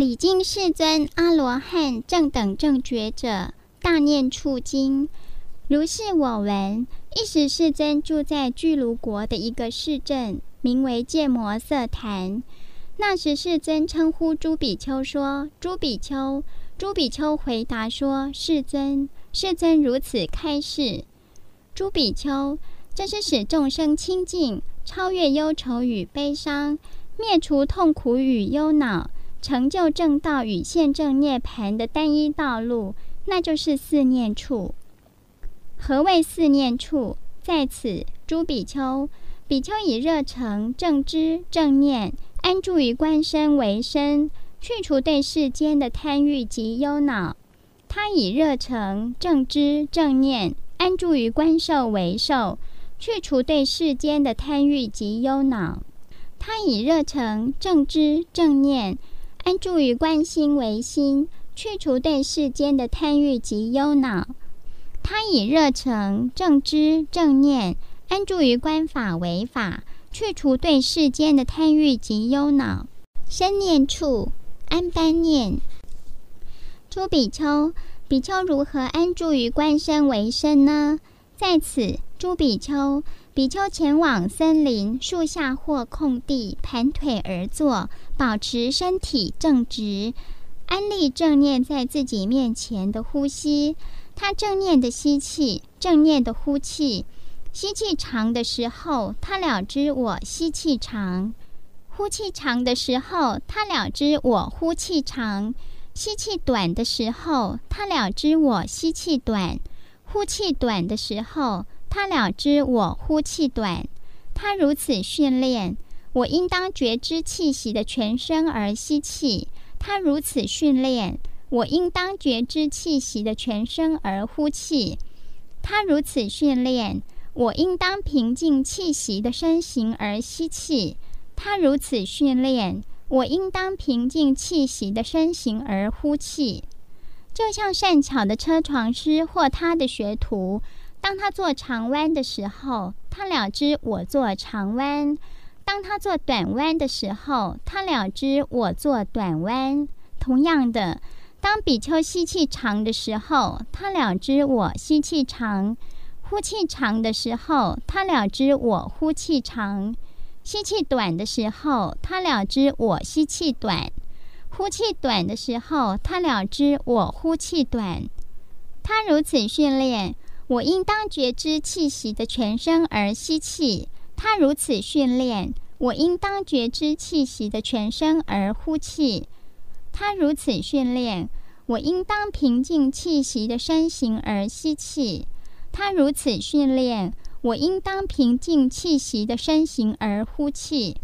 礼敬世尊、阿罗汉、正等正觉者，大念处经。如是我闻。一时世尊住在巨卢国的一个市镇，名为犍摩色坛。那时世尊称呼诸比丘说：“诸比丘。”诸比丘回答说：“世尊，世尊如此开示。”诸比丘，这是使众生清净，超越忧愁与悲伤，灭除痛苦与忧恼。成就正道与现正涅槃的单一道路，那就是四念处。何谓四念处？在此，诸比丘，比丘以热诚、正知、正念安住于观身为身，去除对世间的贪欲及忧恼。他以热诚、正知、正念安住于观受为受，去除对世间的贪欲及忧恼。他以热诚、正知、正念。安住于观心为心，去除对世间的贪欲及忧恼。他以热诚、正知、正念安住于观法为法，去除对世间的贪欲及忧恼。身念处安般念。诸比丘，比丘如何安住于观身为身呢？在此，诸比丘。比丘前往森林、树下或空地，盘腿而坐，保持身体正直，安立正念在自己面前的呼吸。他正念的吸气，正念的呼气。吸气长的时候，他了知我吸气长；呼气长的时候，他了知我呼气长；吸气短的时候，他了知我吸气短；呼气短的时候。他了知我呼气短，他如此训练，我应当觉知气息的全身而吸气。他如此训练，我应当觉知气息的全身而呼气。他如此训练，我应当平静气息的身形而吸气。他如此训练，我应当平静气息的身形而呼气。就像善巧的车床师或他的学徒。当他做长弯的时候，他了知我做长弯；当他做短弯的时候，他了知我做短弯。同样的，当比丘吸气长的时候，他了知我吸气长；呼气长的时候，他了知我呼气长；吸气短的时候，他了知我吸气短；呼气短的时候，他了知我呼气短。他如此训练。我应当觉知气息的全身而吸气，他如此训练；我应当觉知气息的全身而呼气，他如此训练；我应当平静气息的身形而吸气，他如此训练；我应当平静气息的身形而呼气。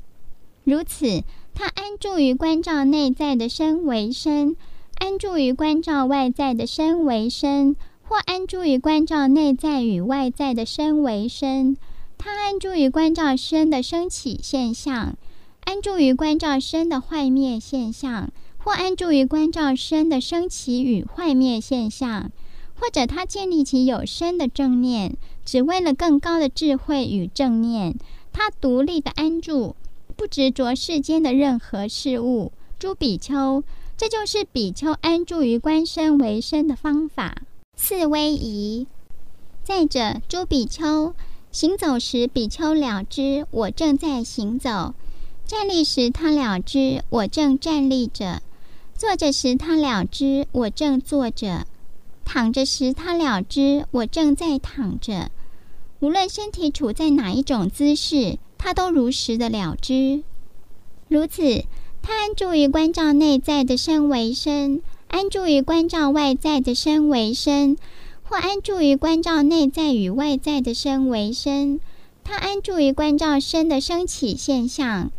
如此，他安住于关照内在的身为身，安住于关照外在的身为身。或安住于关照内在与外在的身为身，他安住于观照生的升起现象，安住于观照生的坏灭现象，或安住于观照生的升起与坏灭现象，或者他建立起有生的正念，只为了更高的智慧与正念，他独立的安住，不执着世间的任何事物。诸比丘，这就是比丘安住于观身为身的方法。四威仪。再者，诸比丘行走时，比丘了知我正在行走；站立时，他了知我正站立着；坐着时，他了知我正坐着；躺着时，他了知我正在躺着。无论身体处在哪一种姿势，他都如实的了知。如此，他安住于关照内在的身为身。安住于关照外在的身为身，或安住于观照内在与外在的身为身。他安住于观照身的生起现象，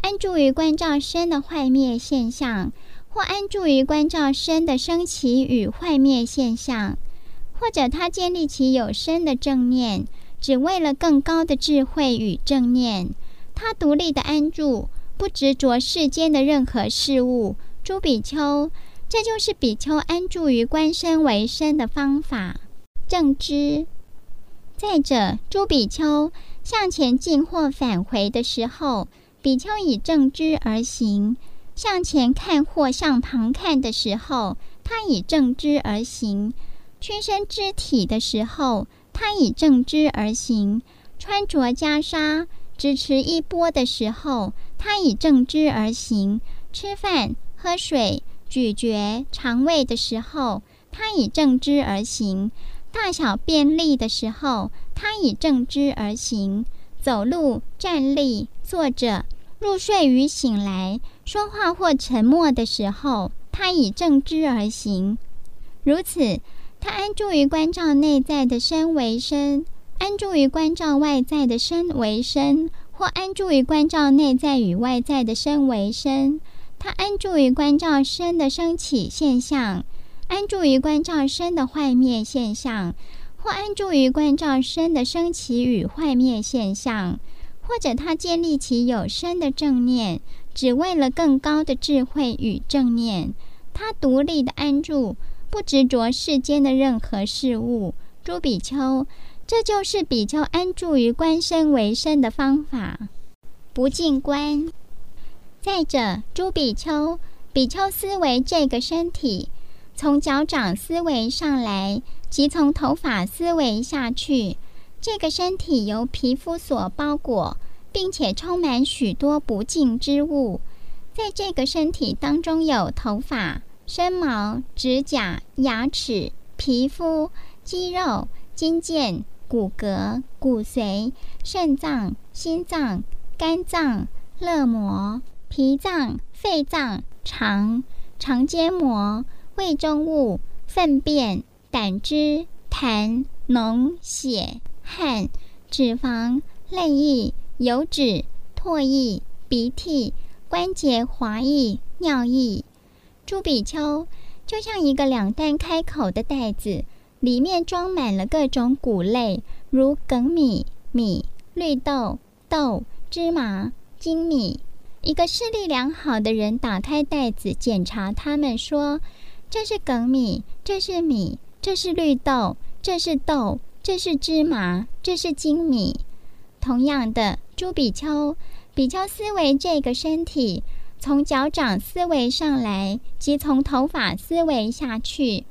安住于观照身的坏灭现象，或安住于观照身的生起与坏灭现象。或者他建立起有身的正念，只为了更高的智慧与正念。他独立的安住，不执着世间的任何事物。朱比丘。这就是比丘安住于观身为身的方法。正知。再者，诸比丘向前进或返回的时候，比丘以正知而行；向前看或向旁看的时候，他以正知而行；屈伸肢体的时候，他以正知而行；穿着袈裟、执持衣钵的时候，他以正知而行；吃饭、喝水、咀嚼肠胃的时候，他以正知而行；大小便利的时候，他以正知而行；走路、站立、坐着。入睡与醒来、说话或沉默的时候，他以正知而行。如此，他安住于关照内在的身为身，安住于关照外在的身为身，或安住于关照内在与外在的身为身。他安住于观照身的升起现象，安住于观照身的坏灭现象，或安住于观照身的升起与坏灭现象。或者他建立起有声的正念，只为了更高的智慧与正念。他独立的安住，不执着世间的任何事物。诸比丘，这就是比丘安住于观身为身的方法。不净观。再者，诸比丘，比丘思维这个身体，从脚掌思维上来，即从头发思维下去。这个身体由皮肤所包裹，并且充满许多不净之物。在这个身体当中，有头发、身毛、指甲、牙齿、皮肤、肌肉、筋腱、骨骼、骨髓、肾脏、心脏、肝脏、肋膜、脾脏、肺脏、肠、肠间膜、胃中物、粪便、胆汁、痰、脓、血。汗、脂肪、泪液、油脂、唾液、鼻涕、关节滑液、尿液。诸比丘，就像一个两端开口的袋子，里面装满了各种谷类，如粳米、米、绿豆、豆、芝麻、精米。一个视力良好的人打开袋子，检查他们，说：“这是粳米，这是米，这是绿豆，这是豆。”这是芝麻，这是精米。同样的，朱比丘，比丘思维这个身体，从脚掌思维上来，即从头发思维下去。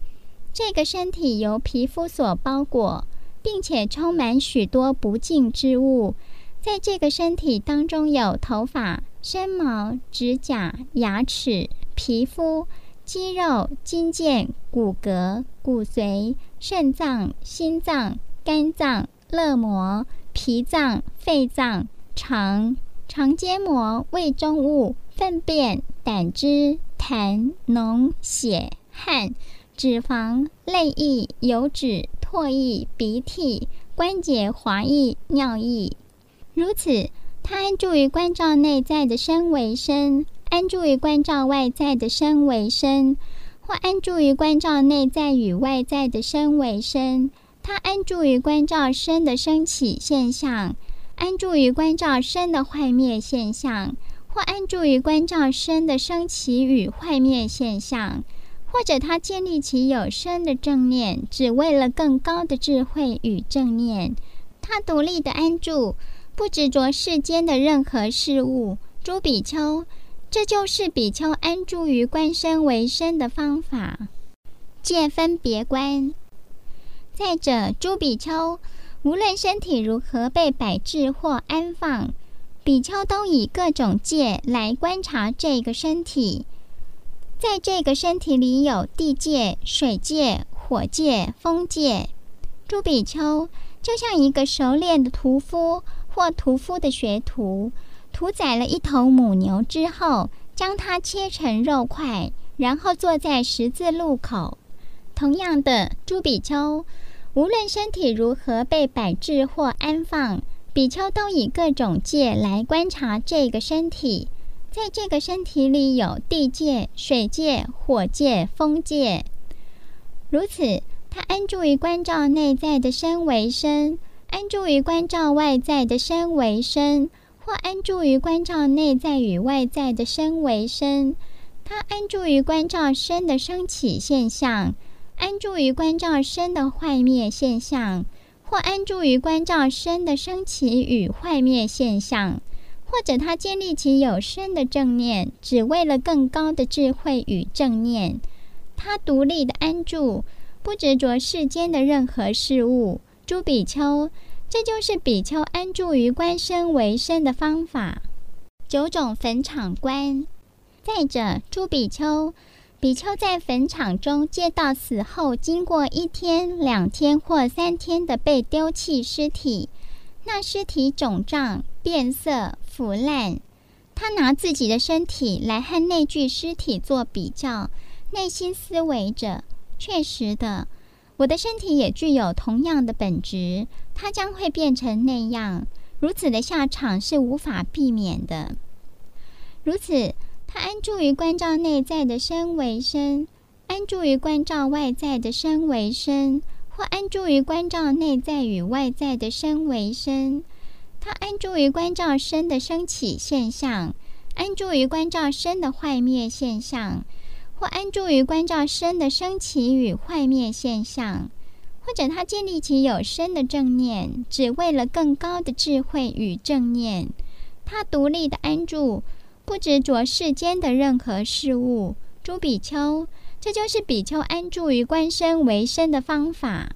这个身体由皮肤所包裹，并且充满许多不净之物。在这个身体当中，有头发、身毛、指甲、牙齿、皮肤、肌肉、筋腱、骨骼、骨髓。肾脏、心脏、肝脏、肋膜、脾脏、肺脏、肠、肠间膜、胃中物、粪便、胆汁、痰、脓、血、汗、脂肪、泪液、油脂、唾液、鼻涕、关节滑液、尿液。如此，他安住于观照内在的身为身，安住于观照外在的身为身。或安住于观照内在与外在的身为身，他安住于观照身的升起现象，安住于观照身的坏灭现象，或安住于观照身的升起与坏灭现象，或者他建立起有生的正念，只为了更高的智慧与正念。他独立的安住，不执着世间的任何事物。诸比丘。这就是比丘安住于观身为身的方法。戒分别观。再者，诸比丘，无论身体如何被摆置或安放，比丘都以各种戒来观察这个身体。在这个身体里有地界、水界、火界、风界。诸比丘就像一个熟练的屠夫或屠夫的学徒。屠宰了一头母牛之后，将它切成肉块，然后坐在十字路口。同样的，诸比丘，无论身体如何被摆置或安放，比丘都以各种界来观察这个身体。在这个身体里有地界、水界、火界、风界。如此，他安住于关照内在的身为身，安住于观照外在的身为身。或安住于观照内在与外在的身为身，他安住于观照身的升起现象，安住于观照身的坏灭现象，或安住于观照身的升起与坏灭现象，或者他建立起有身的正念，只为了更高的智慧与正念。他独立的安住，不执着世间的任何事物。诸比丘，这就是比丘安住于观身为身的方法。九种坟场观。再者，诸比丘，比丘在坟场中见到死后经过一天、两天或三天的被丢弃尸体，那尸体肿胀、变色、腐烂。他拿自己的身体来和那具尸体做比较，内心思维着：确实的。我的身体也具有同样的本质，它将会变成那样。如此的下场是无法避免的。如此，他安住于关照内在的身为身，安住于关照外在的身为身，或安住于关照内在与外在的身为身。他安住于关照身的生起现象，安住于关照身的坏灭现象。或安住于观照身的生起与坏灭现象，或者他建立起有声的正念，只为了更高的智慧与正念。他独立的安住，不执着世间的任何事物。诸比丘，这就是比丘安住于观身为身的方法。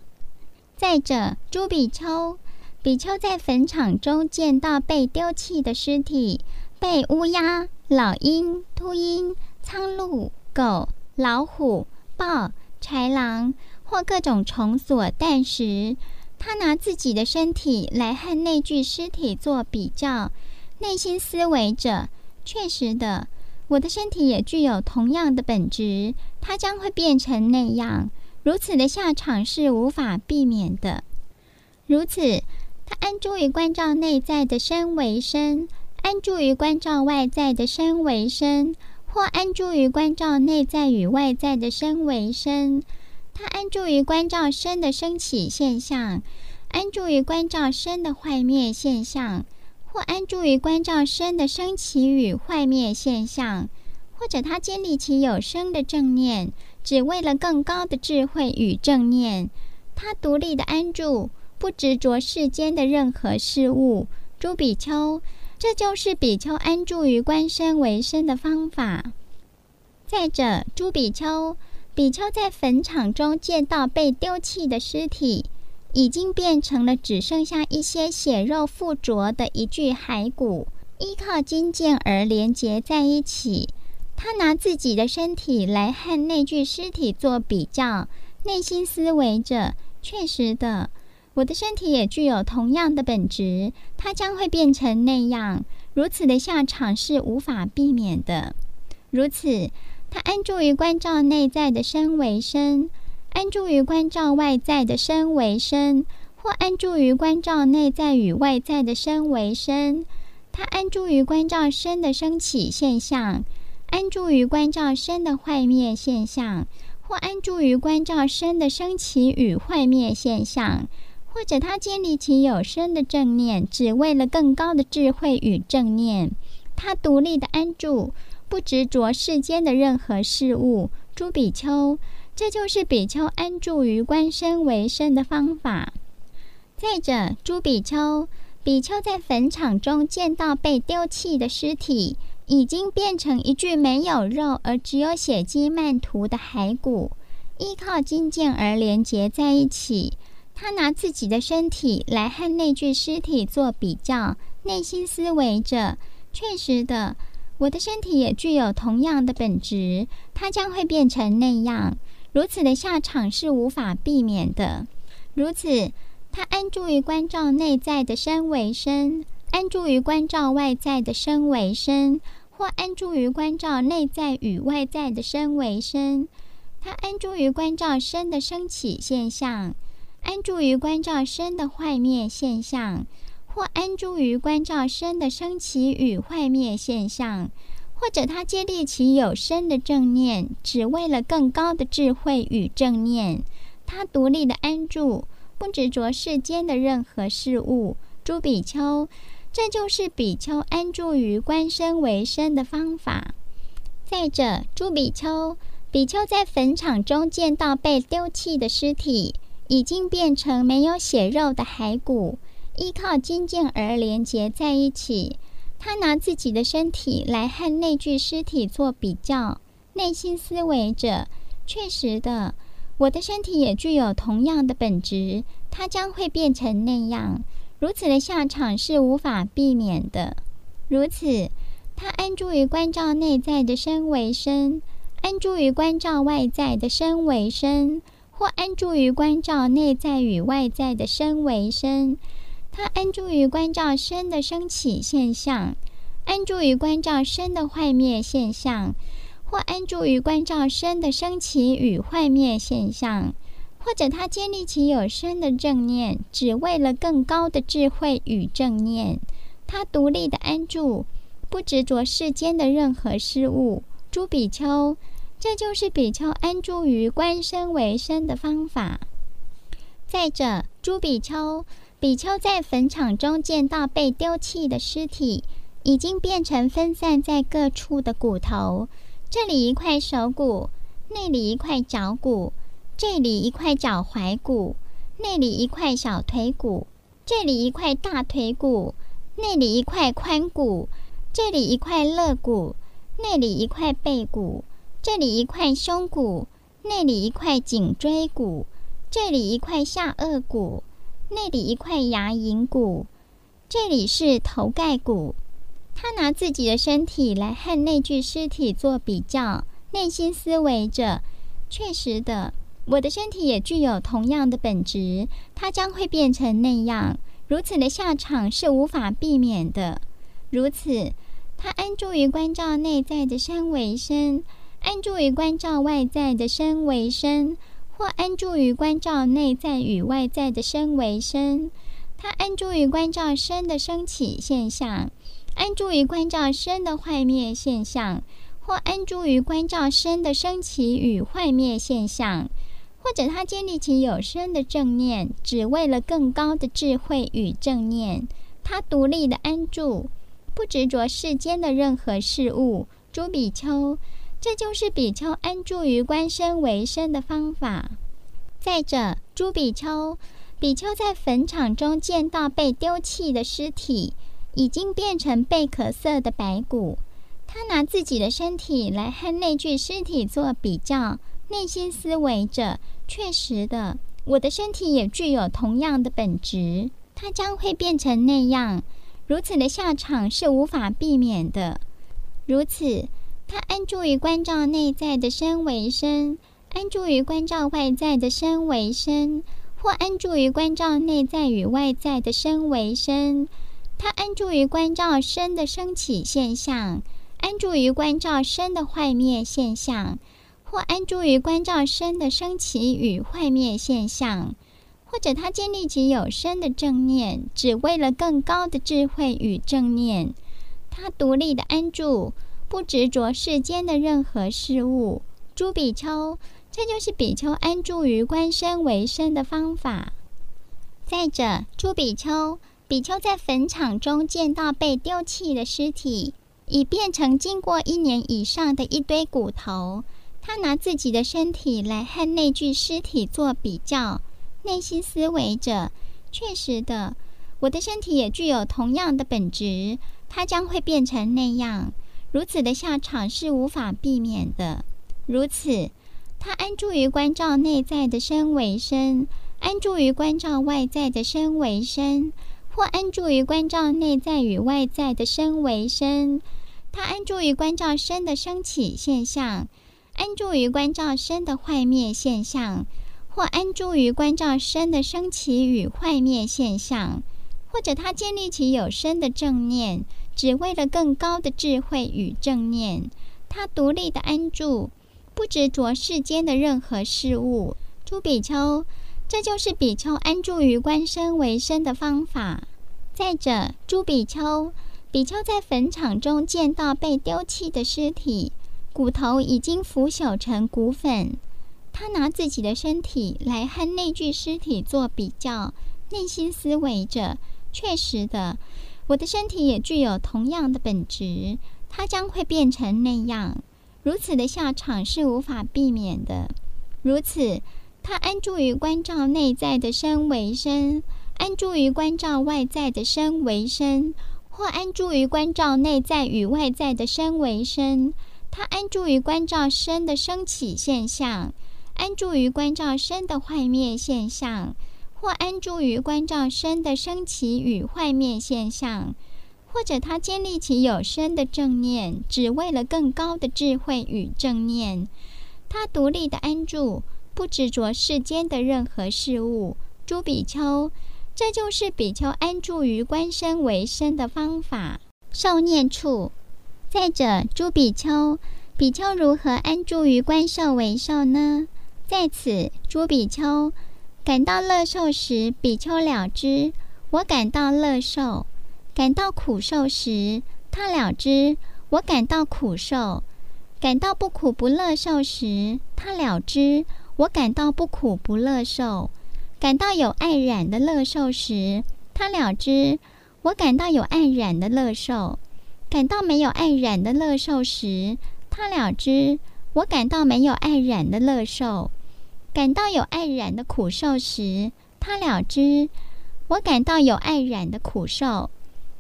再者，诸比丘，比丘在坟场中见到被丢弃的尸体，被乌鸦、老鹰、秃鹰、苍鹭。狗、老虎、豹、豺狼或各种虫所啖食，他拿自己的身体来和那具尸体做比较，内心思维着：确实的，我的身体也具有同样的本质，它将会变成那样。如此的下场是无法避免的。如此，他安住于关照内在的身为身，安住于关照外在的身为身。或安住于观照内在与外在的身为身，他安住于观照身的生起现象，安住于观照身的坏灭现象，或安住于观照身的生起与坏灭现象，或者他建立起有生的正念，只为了更高的智慧与正念。他独立的安住，不执着世间的任何事物。朱比丘。这就是比丘安住于观身为身的方法。再者，诸比丘，比丘在坟场中见到被丢弃的尸体，已经变成了只剩下一些血肉附着的一具骸骨，依靠筋腱而连结在一起。他拿自己的身体来和那具尸体做比较，内心思维着：确实的。我的身体也具有同样的本质，它将会变成那样。如此的下场是无法避免的。如此，他安住于观照内在的身为身，安住于观照外在的身为身，或安住于观照内在与外在的身为身。他安住于观照身的升起现象，安住于观照身的坏灭现象，或安住于观照身的升起与坏灭现象。或者他建立起有生的正念，只为了更高的智慧与正念。他独立的安住，不执着世间的任何事物。诸比丘，这就是比丘安住于观身为身的方法。再者，诸比丘，比丘在坟场中见到被丢弃的尸体，已经变成一具没有肉而只有血迹曼图的骸骨，依靠筋腱而连结在一起。他拿自己的身体来和那具尸体做比较，内心思维着：确实的，我的身体也具有同样的本质，它将会变成那样。如此的下场是无法避免的。如此，他安住于关照内在的身为身，安住于关照外在的身为身，或安住于关照内在与外在的身为身。他安住于关照身的升起现象。安住于观照身的坏灭现象，或安住于观照身的生起与坏灭现象，或者他建立其有声的正念，只为了更高的智慧与正念。他独立的安住，不执着世间的任何事物。诸比丘，这就是比丘安住于观身为身的方法。再者，诸比丘，比丘在坟场中见到被丢弃的尸体。已经变成没有血肉的骸骨，依靠筋腱而连结在一起。他拿自己的身体来和那具尸体做比较，内心思维着：确实的，我的身体也具有同样的本质，它将会变成那样。如此的下场是无法避免的。如此，他安住于关照内在的身为身，安住于关照外在的身为身。或安住于观照内在与外在的身为身，他安住于观照身的升起现象，安住于观照身的坏灭现象，或安住于观照身的升起与坏灭现象，或者他建立起有身的正念，只为了更高的智慧与正念。他独立的安住，不执着世间的任何事物。朱比丘。这就是比丘安住于观身为身的方法。再者，诸比丘，比丘在坟场中见到被丢弃的尸体，已经变成分散在各处的骨头。这里一块手骨，那里一块脚骨，这里一块脚踝骨，那里一块小腿骨，这里一块大腿骨，那里一块髋骨，这里一块肋骨，那里一块背骨。这里一块胸骨，那里一块颈椎骨；这里一块下颚骨，那里一块牙龈骨；这里是头盖骨。他拿自己的身体来和那具尸体做比较，内心思维着：确实的，我的身体也具有同样的本质，它将会变成那样。如此的下场是无法避免的。如此，他安住于关照内在的身为身。安住于观照外在的身为身，或安住于观照内在与外在的身为身。他安住于观照身的升起现象，安住于观照身的坏灭现象，或安住于观照身的升起与坏灭现象。或者他建立起有身的正念，只为了更高的智慧与正念。他独立的安住，不执着世间的任何事物。朱比丘。这就是比丘安住于观身为身的方法。再者，诸比丘，比丘在坟场中见到被丢弃的尸体，已经变成贝壳色的白骨。他拿自己的身体来和那具尸体做比较，内心思维着：确实的，我的身体也具有同样的本质，它将会变成那样。如此的下场是无法避免的。如此。他安住于关照内在的身为身，安住于关照外在的身为身，或安住于关照内在与外在的身为身。他安住于关照身的升起现象，安住于关照身的坏灭现象，或安住于关照身的升起与坏灭现象，或者他建立起有身的正念，只为了更高的智慧与正念。他独立的安住。不执着世间的任何事物，诸比丘，这就是比丘安住于观身为身的方法。再者，诸比丘，比丘在坟场中见到被丢弃的尸体，已变成经过一年以上的一堆骨头。他拿自己的身体来和那具尸体做比较，内心思维着：确实的，我的身体也具有同样的本质，它将会变成那样。如此的下场是无法避免的。如此，他安住于观照内在的身为身，安住于观照外在的身为身，或安住于观照内在与外在的身为身。他安住于观照身的升起现象，安住于观照身的坏灭现象，或安住于观照身的升起与坏灭现象，或者他建立起有身的正念。只为了更高的智慧与正念，他独立的安住，不执着世间的任何事物。诸比丘，这就是比丘安住于观身为身的方法。再者，诸比丘，比丘在坟场中见到被丢弃的尸体，骨头已经腐朽成骨粉。他拿自己的身体来和那具尸体做比较，内心思维着：确实的。我的身体也具有同样的本质，它将会变成那样。如此的下场是无法避免的。如此，他安住于关照内在的身为身，安住于关照外在的身为身，或安住于关照内在与外在的身为身，他安住于关照身的升起现象，安住于关照身的坏灭现象，或安住于观照身的升起与坏灭现象，或者他建立起有身的正念，只为了更高的智慧与正念。他独立的安住，不执着世间的任何事物。诸比丘。这就是比丘安住于观身为身的方法。受念处。再者，诸比丘，比丘如何安住于观受为受呢？在此，诸比丘感到乐受时，比丘了知，我感到乐受；感到苦受时，他了知，我感到苦受；感到不苦不乐受时，他了知，我感到不苦不乐受。感到有爱染的乐受时，他了知；我感到有爱染的乐受；感到没有爱染的乐受时，他了知；我感到没有爱染的乐受；感到有爱染的苦受时，他了知；我感到有爱染的苦受；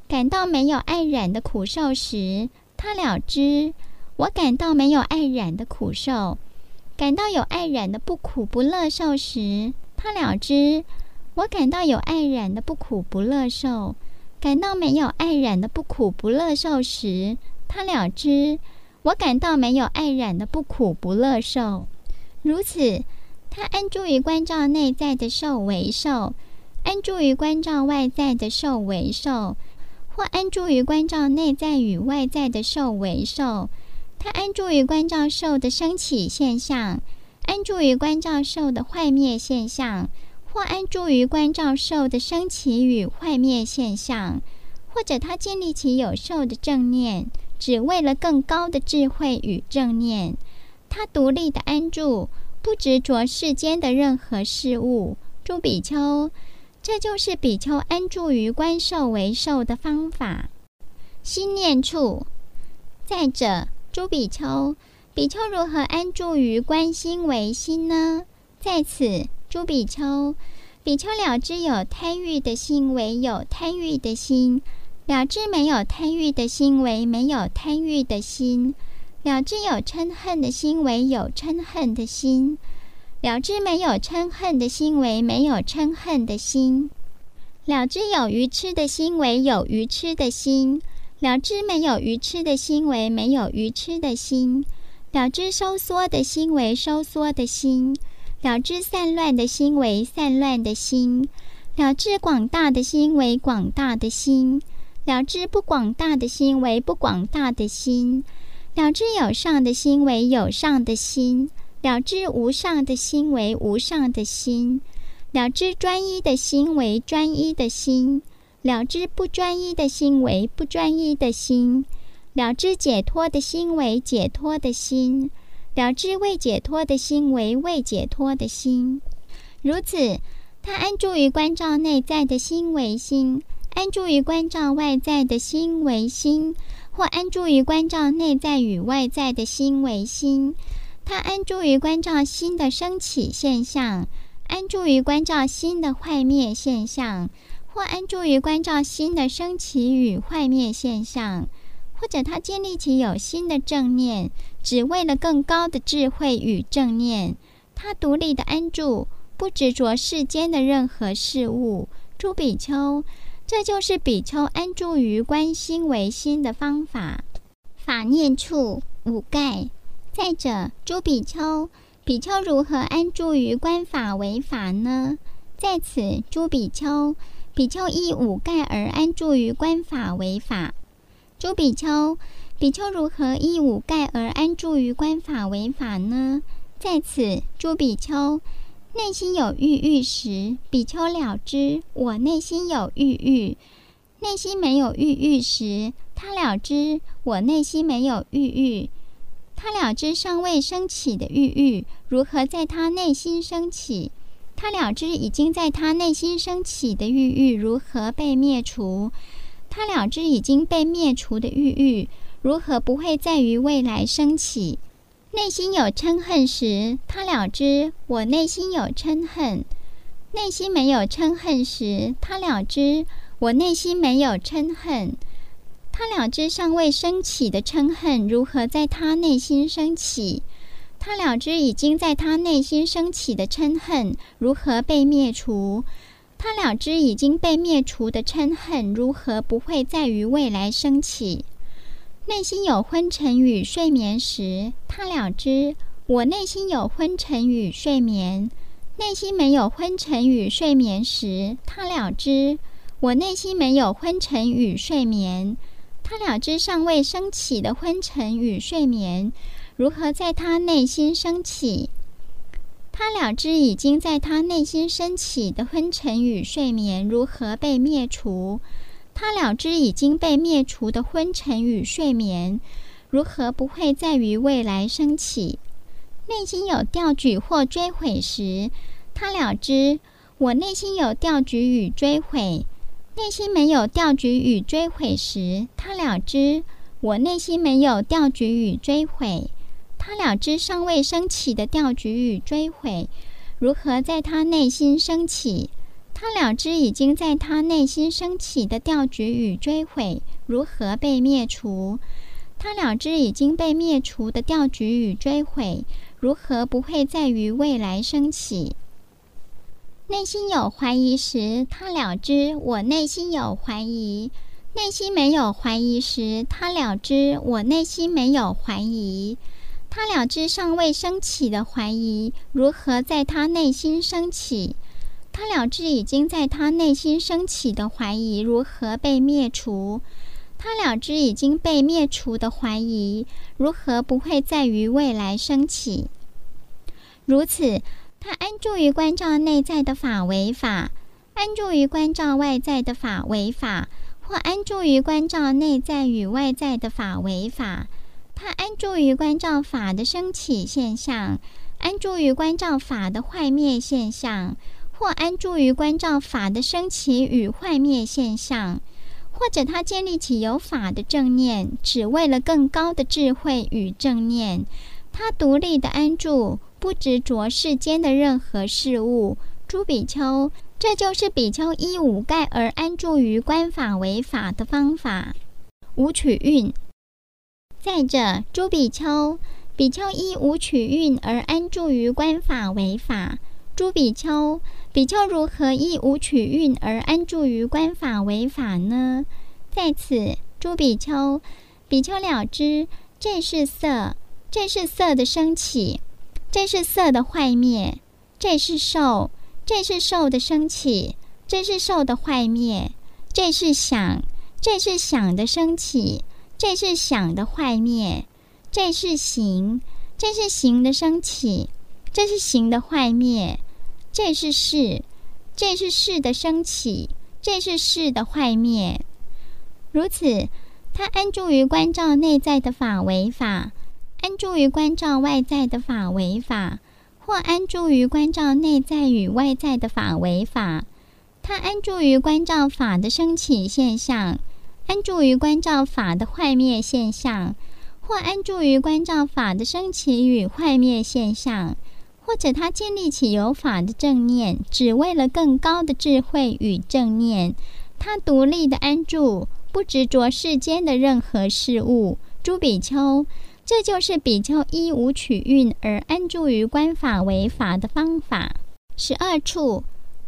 感到没有爱染的苦受时，他了知；我感到没有爱染的苦受；感到有爱染的不苦不乐受时。他了知，我感到有爱染的不苦不乐受；感到没有爱染的不苦不乐受时，他了知，我感到没有爱染的不苦不乐受。如此，他安住于观照内在的受为受，安住于观照外在的受为受，或安住于观照内在与外在的受为受。他安住于观照受的生起现象。安住于观照受的坏灭现象，或安住于观照受的生起与坏灭现象，或者他建立起有受的正念，只为了更高的智慧与正念。他独立的安住，不执着世间的任何事物。诸比丘，这就是比丘安住于观受为受的方法。心念处。再者，诸比丘。比丘如何安住于观心为心呢？在此，诸比丘，比丘了知有贪欲的心为有贪欲的心，了知没有贪欲的心为没有贪欲的心，了知有嗔恨的心为有嗔恨的心，了知没有嗔恨的心为没有嗔恨的心，了知有愚痴的心为有愚痴的心，了知没有愚痴的心为没有愚痴的心。了知收缩的心为收缩的心，了知散乱的心为散乱的心，了知广大的心为广大的心，了知不广大的心为不广大的心，了知有上的心为有上的心，了知无上的心为无上的心，了知专一的心为专一的心，了知不专一的心为不专一的心。了知解脱的心为解脱的心，了知未解脱的心为未解脱的心。如此，他安住于关照内在的心为心，安住于关照外在的心为心，或安住于观照内在与外在的心为心。他安住于观照心的生起现象，安住于观照心的坏灭现象，或安住于观照心的生起与坏灭现象。或者他建立起有心的正念，只为了更高的智慧与正念。他独立的安住，不执着世间的任何事物。朱比丘，这就是比丘安住于观心为心的方法。法念处五盖。再者，诸比丘，比丘如何安住于观法为法呢？在此，诸比丘，比丘依五盖而安住于观法为法。诸比丘，比丘如何依五盖而安住于观法为法呢？在此，诸比丘，内心有欲欲时，比丘了知我内心有欲欲；内心没有欲欲时，他了知我内心没有欲欲。他了知尚未升起的欲欲如何在他内心升起，他了知已经在他内心升起的欲欲如何被灭除。他了知已经被灭除的欲欲，如何不会再于未来升起？内心有嗔恨时，他了知我内心有嗔恨；内心没有嗔恨时，他了知我内心没有嗔恨；他了知尚未升起的嗔恨如何在他内心升起，他了知已经在他内心升起的嗔恨如何被灭除，他了知已经被灭除的嗔恨如何不会再于未来升起。内心有昏沉与睡眠时，他了知我内心有昏沉与睡眠；内心没有昏沉与睡眠时，他了知我内心没有昏沉与睡眠。他了知尚未升起的昏沉与睡眠如何在他内心升起，他了知已经在他内心升起的昏沉与睡眠如何被灭除，他了知已经被灭除的昏沉与睡眠如何不会再于未来升起。内心有调举或追悔时，他了知我内心有调举与追悔。内心没有调举与追悔时，他了知我内心没有调举与追悔。他了知尚未升起的调举与追悔如何在他内心升起。他了知已经在他内心升起的调局与追悔如何被灭除。他了知已经被灭除的调局与追悔如何不会再于未来升起。内心有怀疑时，他了知我内心有怀疑；内心没有怀疑时，他了知我内心没有怀疑。他了知尚未升起的怀疑如何在他内心升起，他了知已经在他内心升起的怀疑如何被灭除，他了知已经被灭除的怀疑如何不会再于未来升起。如此。他安住于关照内在的法为法，安住于关照外在的法为法，或安住于关照内在与外在的法为法。他安住于关照法的升起现象，安住于关照法的坏灭现象，或安住于观照法的升起与坏灭现象，或者他建立起有法的正念，只为了更高的智慧与正念。他独立的安住。不执着世间的任何事物，诸比丘，这就是比丘依五盖而安住于观法为法的方法。五取蕴。再者，诸比丘，比丘依五取蕴而安住于观法为法。诸比丘，比丘如何依五取蕴而安住于观法为法呢？在此，诸比丘，比丘了知，这是色，这是色的生起。这是色的坏灭，这是受，这是受的生起，这是受的坏灭，这是想，这是想的生起，这是想的坏灭，这是行，这是行的生起，这是行的坏灭，这是识，这是识的升起，这是识的坏灭。如此，他安住于关照内在的法为法。安住于关照外在的法为法，或安住于关照内在与外在的法为法。他安住于关照法的升起现象，安住于关照法的坏灭现象，或安住于关照法的升起与坏灭现象，或者他建立起有法的正念，只为了更高的智慧与正念。他独立的安住，不执着世间的任何事物。诸比丘。这就是比丘依无取蕴而安住于观法为法的方法。十二处。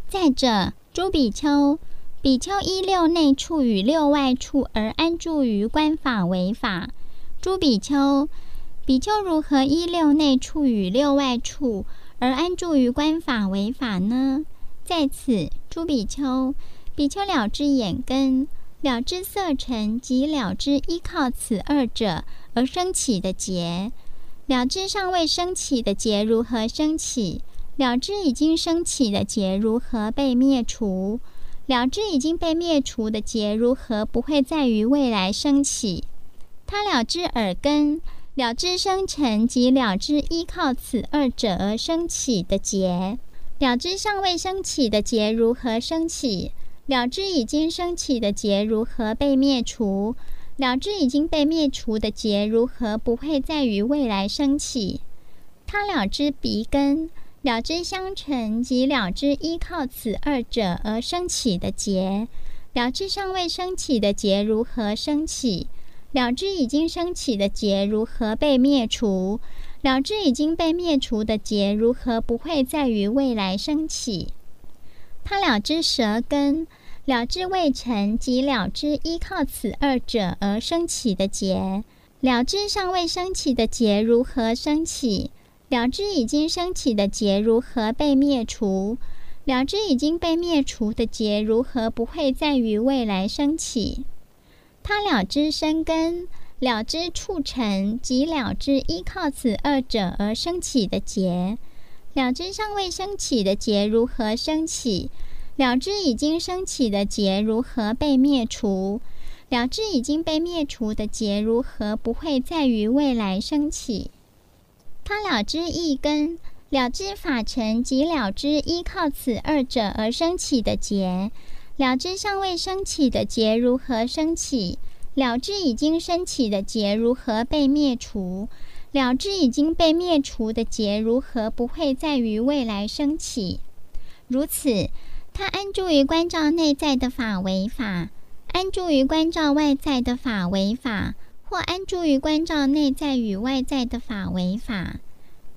再者，诸比丘，比丘依六内处与六外处而安住于观法为法。诸比丘，比丘如何依六内处与六外处而安住于观法为法呢？在此，诸比丘，比丘了知眼根，了知色尘及了知依靠此二者。而生起的结，了知尚未生起的结如何生起；了知已经生起的结如何被灭除；了知已经被灭除的结如何不会再于未来升起。他了知耳根，了知声尘及了知依靠此二者而生起的结，了知尚未生起的结如何生起；了知已经生起的结如何被灭除。了知已经被灭除的结如何不会再于未来生起？他了知鼻根，了知香尘及了知依靠此二者而生起的结，了知尚未升起的劫如何升起？了知已经升起的劫如何被灭除？了知已经被灭除的劫如何不会再于未来升起？他了知舌根，了知未成及了知依靠此二者而升起的劫，了知尚未升起的劫如何升起？了知已经升起的劫如何被灭除？了知已经被灭除的劫如何不会再于未来升起？他了知生根。了知处成及了知依靠此二者而升起的结，了知尚未升起的结如何升起？了知已经升起的结如何被灭除？了知已经被灭除的结如何不会再于未来升起？他了知一根，了知法尘及了知依靠此二者而升起的结，了知尚未升起的劫如何升起？了知已经升起的劫如何被灭除？了知已经被灭除的劫如何不会再于未来升起？如此，他安住于观照内在的法为法，安住于观照外在的法为法，或安住于观照内在与外在的法为法。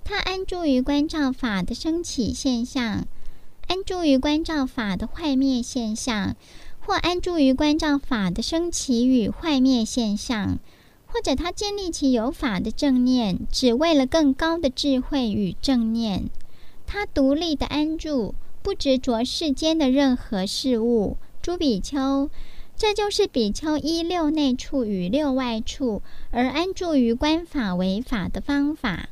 他安住于观照法的升起现象，安住于观照法的坏灭现象。或安住于观照法的升起与坏灭现象，或者他建立起有法的正念，只为了更高的智慧与正念。他独立的安住，不执着世间的任何事物。诸比丘，这就是比丘依六内处与六外处而安住于观法为法的方法。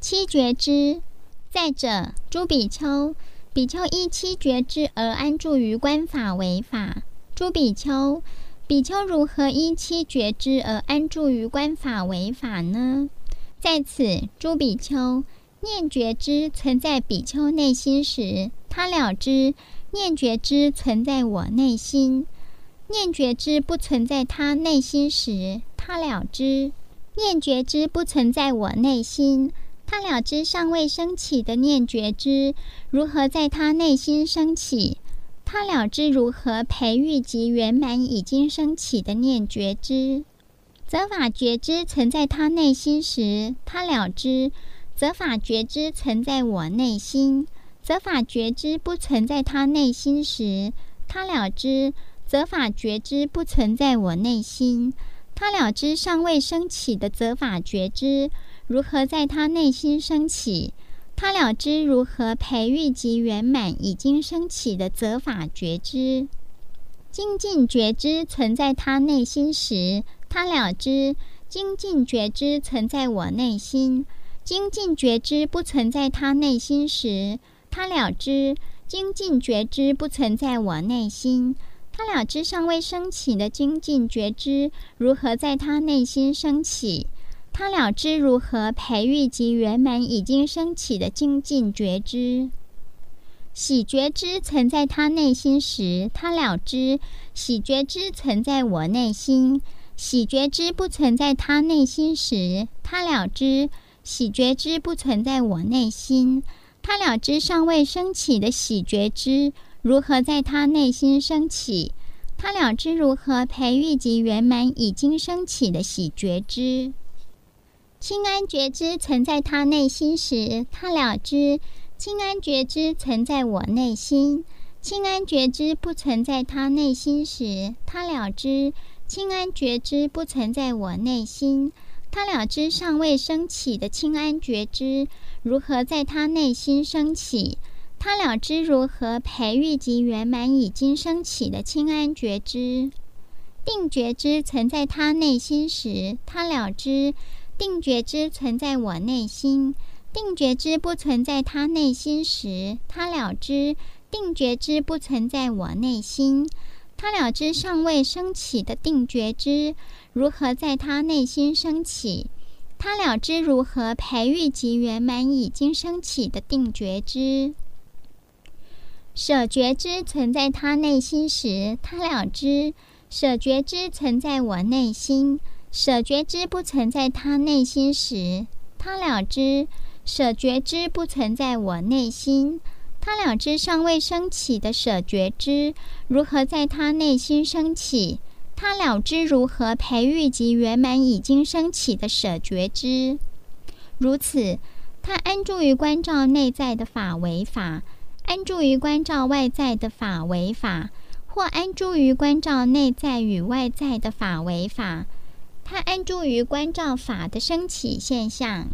七觉知，再者，诸比丘，比丘依七觉支而安住于观法为法。诸比丘，比丘如何依七觉支而安住于观法为法呢？在此，诸比丘念觉知存在比丘内心时，他了知念觉知存在我内心；念觉知不存在他内心时，他了知念觉知不存在我内心。他了知尚未升起的念觉知如何在他内心升起。他了知如何培育及圆满已经升起的念觉知。则法觉知存在他内心时，他了知则法觉知存在我内心；则法觉知不存在他内心时，他了知则法觉知不存在我内心。他了知尚未升起的则法觉知如何在他内心升起。他了知如何培育及圆满已经升起的择法觉知，精进觉知存在他内心时，他了知精进觉知存在我内心；精进觉知不存在他内心时，他了知精进觉知不存在我内心。他了知尚未升起的精进觉知如何在他内心升起。他了知如何培育及圆满已经升起的精进觉知，喜觉知存在他内心时，他了知喜觉知存在我内心；喜觉知不存在他内心时，他了知喜觉知不存在我内心。他了知尚未升起的喜觉知如何在他内心升起，他了知如何培育及圆满已经升起的喜觉知。清安觉知存在他内心时，他了知清安觉知存在我内心；清安觉知不存在他内心时，他了知清安觉知不存在我内心。他了知尚未升起的清安觉知如何在他内心升起，他了知如何培育及圆满已经升起的清安觉知。定觉知存在他内心时，他了知。定觉知存在我内心，定觉知不存在他内心时，他了知定觉知不存在我内心。他了知尚未升起的定觉知如何在他内心升起，他了知如何培育及圆满已经升起的定觉知。舍觉知存在他内心时，他了知舍觉知存在我内心。舍觉支不存在他内心时，他了知舍觉支不存在我内心；他了知尚未升起的舍觉支，如何在他内心升起？他了知如何培育及圆满已经升起的舍觉支。如此，他安住于关照内在的法为法，安住于关照外在的法为法，或安住于关照内在与外在的法为法。他安住于观照法的生起现象，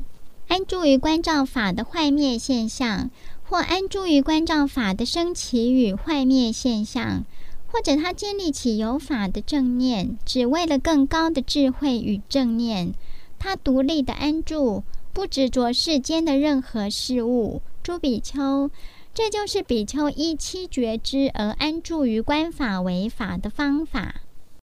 安住于观照法的坏灭现象。或安住于观照法的生起与坏灭现象，或者他建立起有法的正念，只为了更高的智慧与正念。他独立的安住，不执着世间的任何事物。诸比丘，这就是比丘依七觉支而安住于观法为法的方法。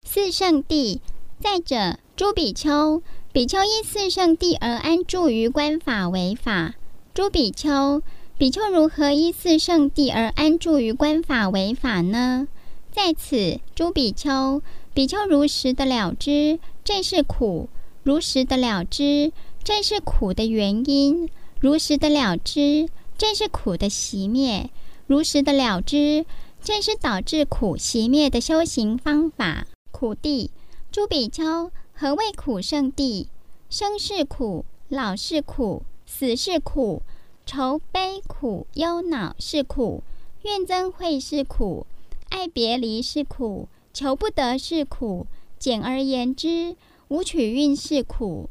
四圣谛，再者，诸比丘，比丘依四圣谛而安住于观法为法。诸比丘。比丘如何依四圣谛而安住于观法为法呢？在此，诸比丘，比丘如实的了知，这是苦；如实的了知，这是苦的原因；如实的了知，这是苦的熄灭；如实的了知，这是导致苦熄灭的修行方法。苦谛，诸比丘，何谓苦圣地？生是苦，老是苦，死是苦。愁悲苦忧恼是苦，怨憎会是苦，爱别离是苦，求不得是苦。简而言之，无取蕴是苦。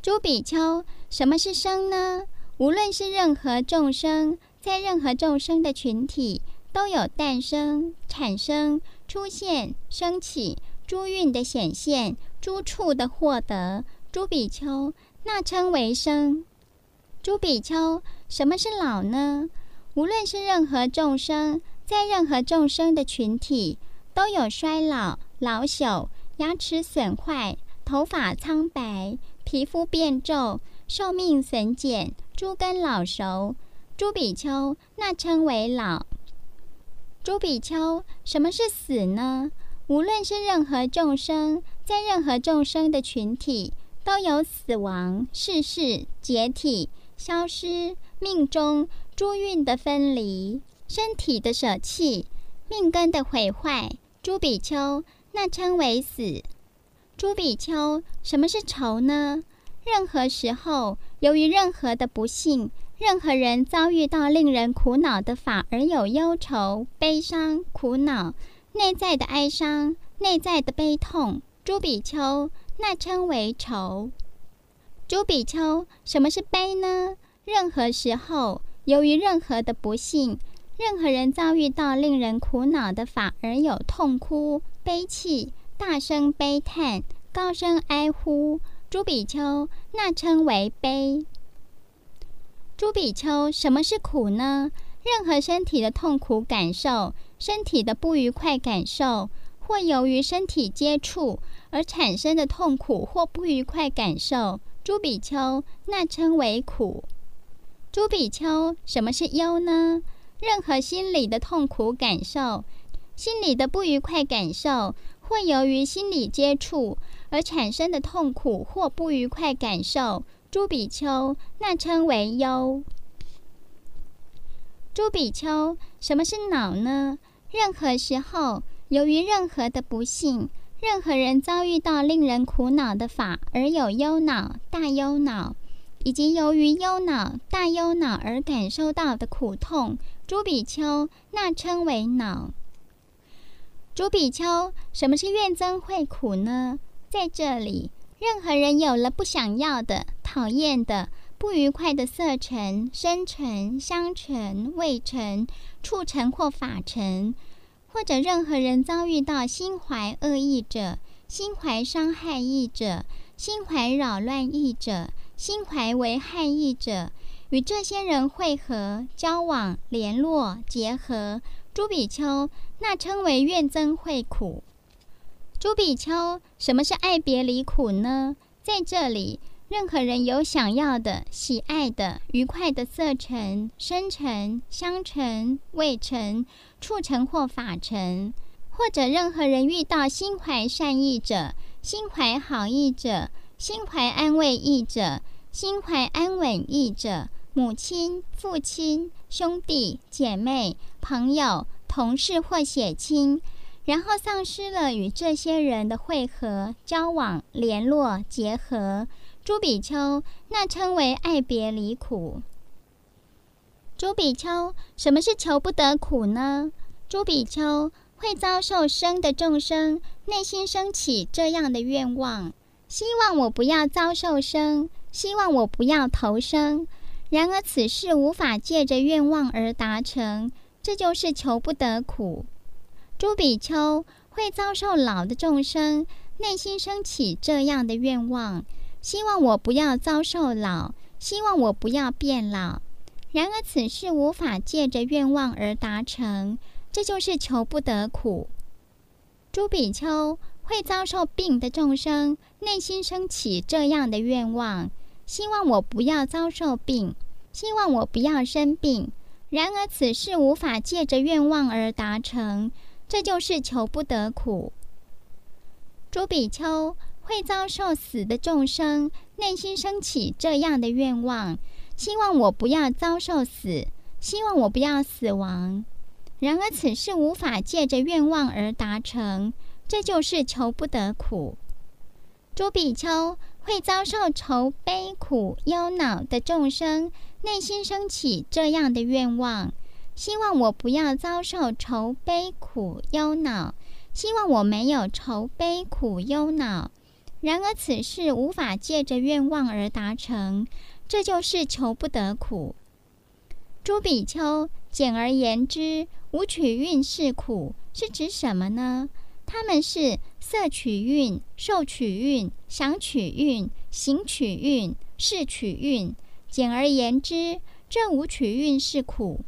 朱比丘，什么是生呢？无论是任何众生，在任何众生的群体，都有诞生、产生、出现、生起、诸蕴的显现、诸处的获得。诸比丘，那称为生。诸比丘，什么是老呢？无论是任何众生，在任何众生的群体，都有衰老、老朽、牙齿损坏、头发苍白、皮肤变皱、寿命损减、诸根老熟。诸比丘，那称为老。诸比丘，什么是死呢？无论是任何众生，在任何众生的群体，都有死亡、逝世、解体。消失、命中、诸运的分离、身体的舍弃、命根的毁坏，诸比丘，那称为死。诸比丘，什么是愁呢？任何时候，由于任何的不幸，任何人遭遇到令人苦恼的法而有忧愁、悲伤、苦恼，内在的哀伤、内在的悲痛，朱比丘，那称为愁。朱比丘，什么是悲呢？任何时候，由于任何的不幸，任何人遭遇到令人苦恼的法而有痛哭、悲泣、大声悲叹、高声哀呼，朱比丘，那称为悲。朱比丘，什么是苦呢？任何身体的痛苦感受、身体的不愉快感受，或由于身体接触而产生的痛苦或不愉快感受。诸比丘，那称为苦。诸比丘，什么是忧呢？任何心理的痛苦感受、心理的不愉快感受，或由于心理接触而产生的痛苦或不愉快感受。诸比丘，那称为忧。朱比丘，什么是恼呢？任何时候，由于任何的不幸。任何人遭遇到令人苦恼的法而有忧恼、大忧恼，以及由于忧恼、大忧恼而感受到的苦痛，朱比丘，那称为恼。朱比丘，什么是怨憎会苦呢？在这里，任何人有了不想要的、讨厌的、不愉快的色尘、声尘、香尘、味尘、触尘或法尘。或者任何人遭遇到心怀恶意者、心怀伤害意者、心怀扰乱意者、心怀危害意者，与这些人会合、交往、联络、结合，朱比丘，那称为怨憎会苦。朱比丘，什么是爱别离苦呢？在这里。任何人有想要的、喜爱的、愉快的色尘、声尘、香尘、味尘、触尘或法尘，或者任何人遇到心怀善意者、心怀好意者、心怀安慰意者、心怀安稳意者，母亲、父亲、兄弟姐妹、朋友、同事或血亲，然后丧失了与这些人的汇合、交往、联络、结合。朱比丘，那称为爱别离苦。诸比丘，什么是求不得苦呢？诸比丘会遭受生的众生，内心升起这样的愿望：希望我不要遭受生，希望我不要投生。然而此事无法借着愿望而达成，这就是求不得苦。诸比丘会遭受老的众生，内心升起这样的愿望：希望我不要遭受老，希望我不要变老。然而此事无法借着愿望而达成，这就是求不得苦。诸比丘会遭受病的众生，内心升起这样的愿望：希望我不要遭受病，希望我不要生病。然而此事无法借着愿望而达成，这就是求不得苦。诸比丘会遭受死的众生，内心升起这样的愿望。希望我不要遭受死，希望我不要死亡。然而此事无法借着愿望而达成，这就是求不得苦。诸比丘会遭受愁悲苦忧恼的众生，内心升起这样的愿望：希望我不要遭受愁悲苦忧恼，希望我没有愁悲苦忧恼。然而此事无法借着愿望而达成。这就是求不得苦。诸比丘，简而言之，五取蕴是苦，是指什么呢？它们是色取蕴、受取蕴、想取蕴、行取蕴、识取蕴。简而言之，这五取蕴是苦。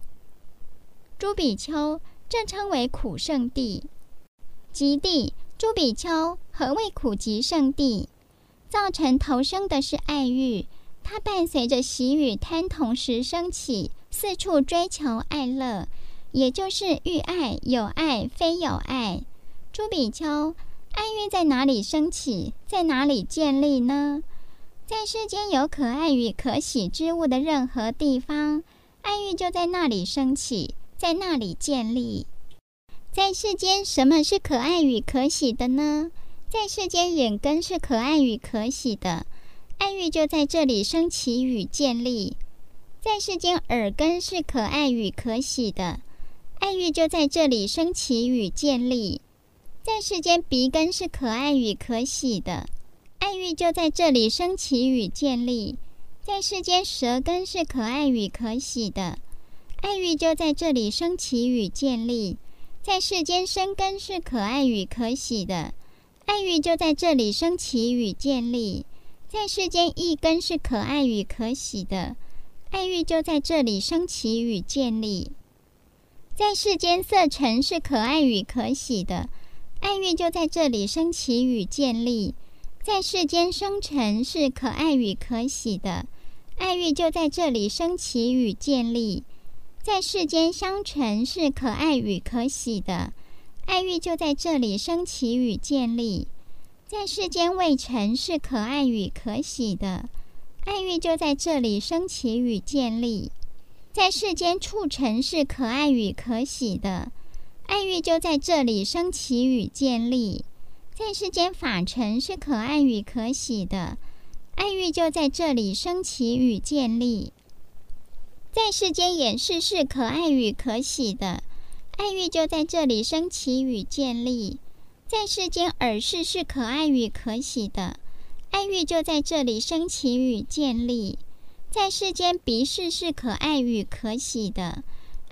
诸比丘，正称为苦圣谛。极地，朱比丘，何谓苦集圣地？造成投生的是爱欲。它伴随着喜与贪同时升起，四处追求爱乐，也就是欲爱、有爱、非有爱。朱比丘，爱欲在哪里升起，在哪里建立呢？在世间有可爱与可喜之物的任何地方，爱欲就在那里升起，在那里建立。在世间，什么是可爱与可喜的呢？在世间，眼根是可爱与可喜的。爱欲就在这里升起与建立，在世间耳根是可爱与可喜的，爱欲就在这里升起与建立；在世间鼻根是可爱与可喜的，爱欲就在这里升起与建立；在世间舌根是可爱与可喜的，爱欲就在这里升起与建立；在世间生根是可爱与可喜的，爱欲就在这里升起与建立。在世间，一根是可爱与可喜的，爱欲就在这里升起与建立；在世间，色尘是可爱与可喜的，爱欲就在这里升起与建立；在世间，生尘是可爱与可喜的，爱欲就在这里升起与建立；在世间，相尘是可爱与可喜的，爱欲就在这里升起与建立。在世间，未成是可爱与可喜的，爱欲就在这里升起与建立；在世间，促成是可爱与可喜的，爱欲就在这里升起与建立；在世间，法成是可爱与可喜的，爱欲就在这里升起与建立；在世间，眼识是可爱与可喜的，爱欲就在这里升起与建立。在世间，耳识是可爱与可喜的，爱欲就在这里升起与建立；在世间，鼻识是可爱与可喜的，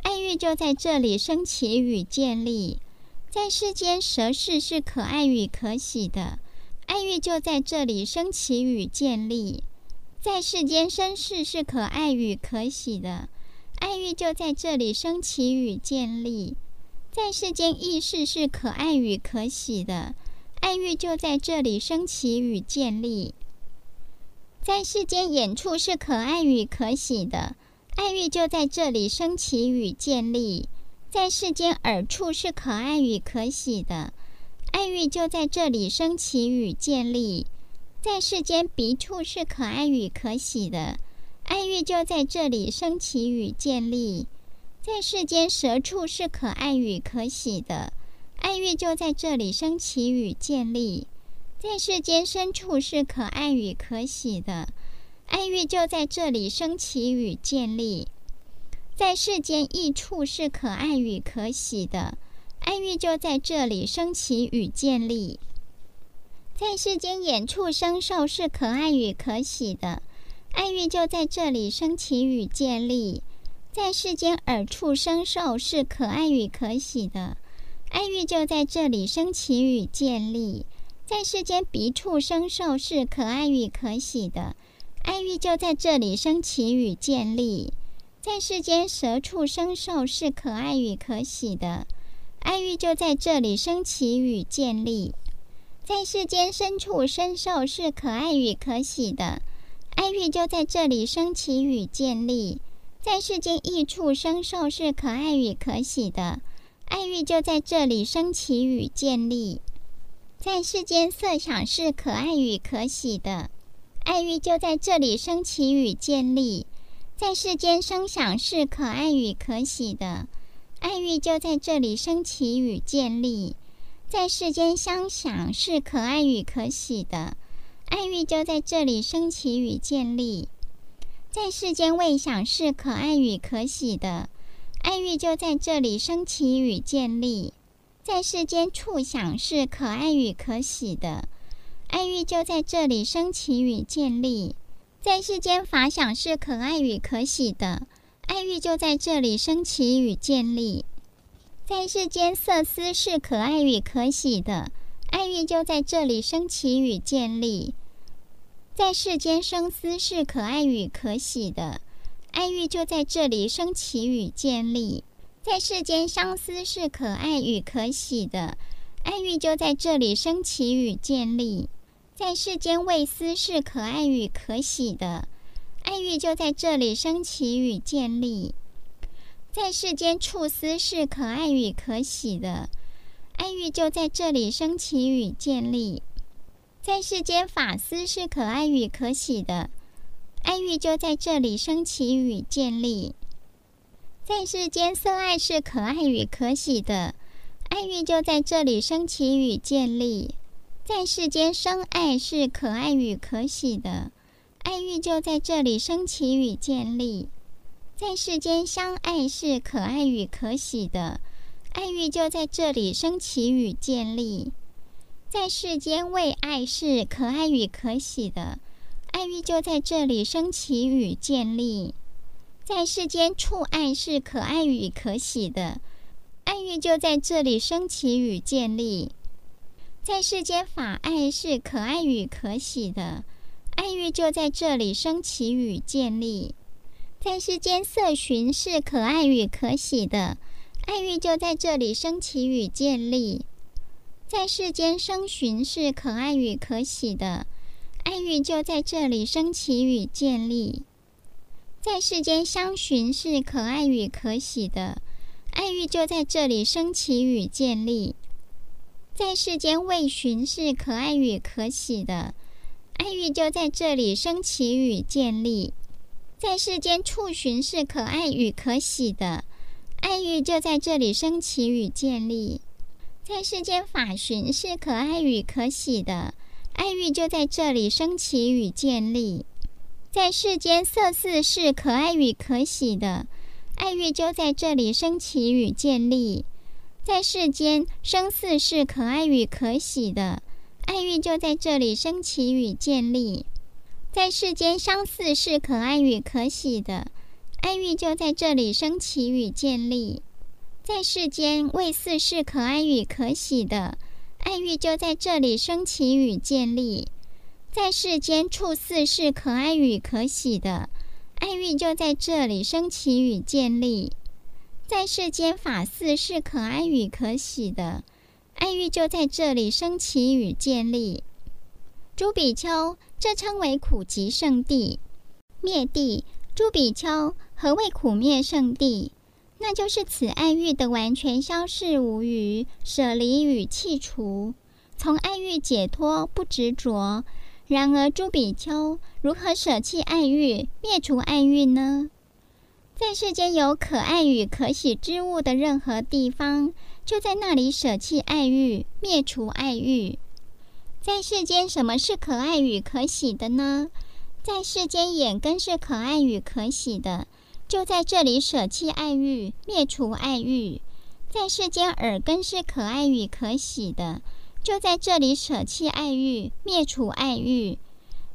爱欲就在这里升起与建立；在世间，舌识是可爱与可喜的，爱欲就在这里升起与建立；在世间，身识是可爱与可喜的，爱欲就在这里升起与建立。在世间，意识是可爱与可喜的，爱欲就在这里升起与建立；在世间，眼处是可爱与可喜的，爱欲就在这里升起与建立；在世间，耳处是可爱与可喜的，爱欲就在这里升起与建立；在世间，鼻处是可爱与可喜的，爱欲就在这里升起与建立。在世间，舌处是可爱与可喜的，爱欲就在这里升起与建立。在世间，深处是可爱与可喜的，爱欲就在这里升起与建立。在世间，异畜是可爱与可喜的，爱欲就在这里升起与建立。在世间，眼畜生兽是可爱与可喜的，爱欲就在这里生起与建立。在世间，耳畜生兽是可爱与可喜的，爱欲就在这里生起与建立。在世间，鼻畜生兽是可爱与可喜的，爱欲就在这里生起与建立。在世间，舌畜生兽是可爱与可喜的，爱欲就在这里生起与建立。在世间，深处生受是可爱与可喜的，爱欲就在这里升起与建立。在世间，异畜生受是可爱与可喜的，爱欲就在这里升起与建立。在世间，色想是可爱与可喜的，爱欲就在这里升起与建立。在世间，声响是可爱与可喜的，爱欲就在这里升起与建立。在世间，相想是可爱与可喜的，爱欲就在这里升起与建立。在世间，未想是可爱与可喜的，爱欲就在这里升起与建立。在世间，触想是可爱与可喜的，爱欲就在这里升起与建立。在世间，法想是可爱与可喜的，爱欲就在这里升起与建立。在世间，色思是可爱与可喜的，爱欲就在这里升起与建立。在世间，声思是可爱与可喜的，爱欲就在这里升起与建立。在世间，香思是可爱与可喜的，爱欲就在这里升起与建立。在世间，味思是可爱与可喜的，爱欲就在这里升起与建立。在世间，触思是可爱与可喜的，爱欲就在这里生起与建立。在世间，法思是可爱与可喜的，爱欲就在这里生起与建立。在世间，色爱是可爱与可喜的，爱欲就在这里生起与建立。在世间，生爱是可爱与可喜的，爱欲就在这里生起与建立。在世间，相爱是可爱与可喜的，爱欲就在这里升起与建立。在世间，为爱是可爱与可喜的，爱欲就在这里升起与建立。在世间，触爱是可爱与可喜的，爱欲就在这里升起与建立。在世间，法爱是可爱与可喜的，爱欲就在这里升起与建立。在世间，色寻是可爱与可喜的，爱欲就在这里升起与建立。在世间，声寻是可爱与可喜的，爱欲就在这里升起与建立。在世间，香寻是可爱与可喜的，爱欲就在这里升起与建立。在世间，味寻是可爱与可喜的，爱欲就在这里升起与建立。在世间，触寻是可爱与可喜的，爱欲就在这里升起与建立。在世间，法寻是可爱与可喜的，爱欲就在这里升起与建立。在世间，色思是可爱与可喜的，爱欲就在这里升起与建立。在世间，声思是可爱与可喜的，爱欲就在这里升起与建立。在世间，相似是可爱与可喜的，爱欲就在这里升起与建立。在世间，味似是可爱与可喜的，爱欲就在这里升起与建立。在世间，触似是可爱与可喜的，爱欲就在这里升起与建立。在世间，法似是可爱与可喜的，爱欲就在这里升起与建立。朱比丘，这称为苦集圣地、灭地。朱比丘，何谓苦灭圣地？那就是此爱欲的完全消逝无余，舍离与弃除，从爱欲解脱，不执着，然而，朱比丘如何舍弃爱欲，灭除爱欲呢？在世间有可爱与可喜之物的任何地方，就在那里舍弃爱欲，灭除爱欲。在世间，什么是可爱与可喜的呢？在世间，眼根是可爱与可喜的，就在这里舍弃爱欲，灭除爱欲。在世间，耳根是可爱与可喜的。就在这里舍弃爱欲，灭除爱欲；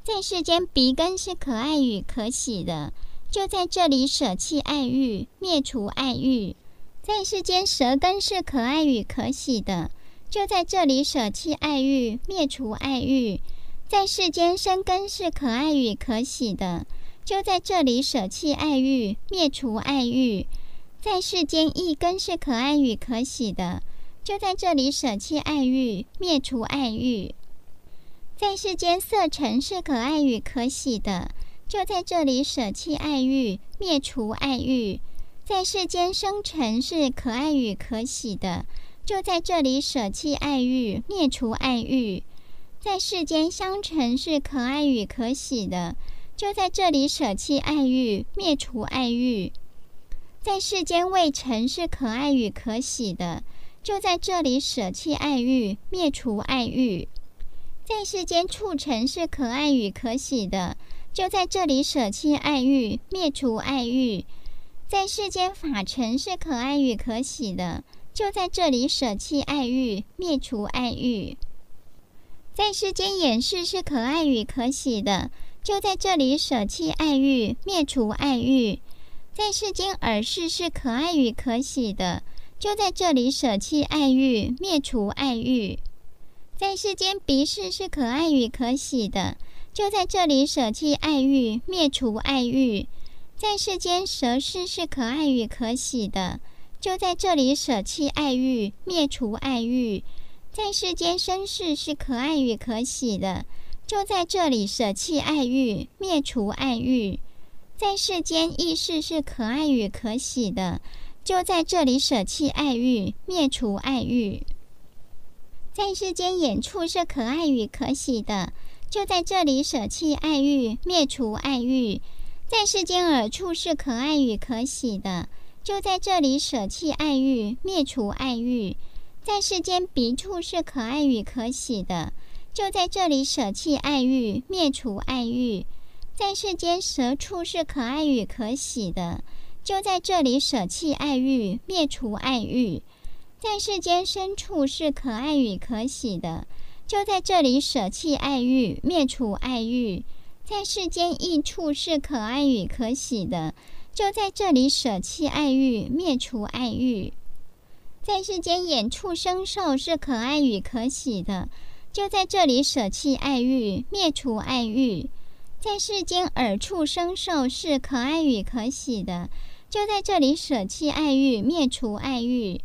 在世间鼻根是可爱与可喜的，就在这里舍弃爱欲，灭除爱欲；在世间舌根是可爱与可喜的，就在这里舍弃爱欲，灭除爱欲；在世间生根是可爱与可喜的，就在这里舍弃爱欲，灭除爱欲；在世间一根是可爱与可喜的。就在这里舍弃爱欲，灭除爱欲。在世间色尘是可爱与可喜的，就在这里舍弃爱欲，灭除爱欲。在世间生尘是可爱与可喜的，就在这里舍弃爱欲，灭除爱欲。在世间香尘是可爱与可喜的，就在这里舍弃爱欲，灭除爱欲。在世间未成是可爱与可喜的。就在这里舍弃爱欲，灭除爱欲。在世间促成是可爱与可喜的，就在这里舍弃爱欲，灭除爱欲。在世间法尘是可爱与可喜的，就在这里舍弃爱欲，灭除爱欲。在世间眼识是可爱与可喜的，就在这里舍弃爱欲，灭除爱欲。在世间耳识是可爱与可喜的。就在这里舍弃爱欲，灭除爱欲。在世间鼻识是可爱与可喜的，就在这里舍弃爱欲，灭除爱欲。在世间舌识是可爱与可喜的，就在这里舍弃爱欲，灭除爱欲。在世间身世是可爱与可喜的，就在这里舍弃爱欲，灭除爱欲。在世间意识是可爱与可喜的。就在这里舍弃爱欲，灭除爱欲。在世间眼处是可爱与可喜的，就在这里舍弃爱欲，灭除爱欲。在世间耳处是可爱与可喜的，就在这里舍弃爱欲，灭除爱欲。在世间鼻处是可爱与可喜的，就在这里舍弃爱欲，灭除爱欲。在世间舌处是可爱与可喜的。就在这里舍弃爱欲，灭除爱欲。在世间身处是可爱与可喜的，就在这里舍弃爱欲，灭除爱欲。在世间意处是可爱与可喜的，就在这里舍弃爱欲，灭除爱欲。在世间眼触生受是可爱与可喜的，就在这里舍弃爱欲，灭除爱欲。在世间耳触生受是可爱与可喜的。就在这里舍弃爱欲，灭除爱欲。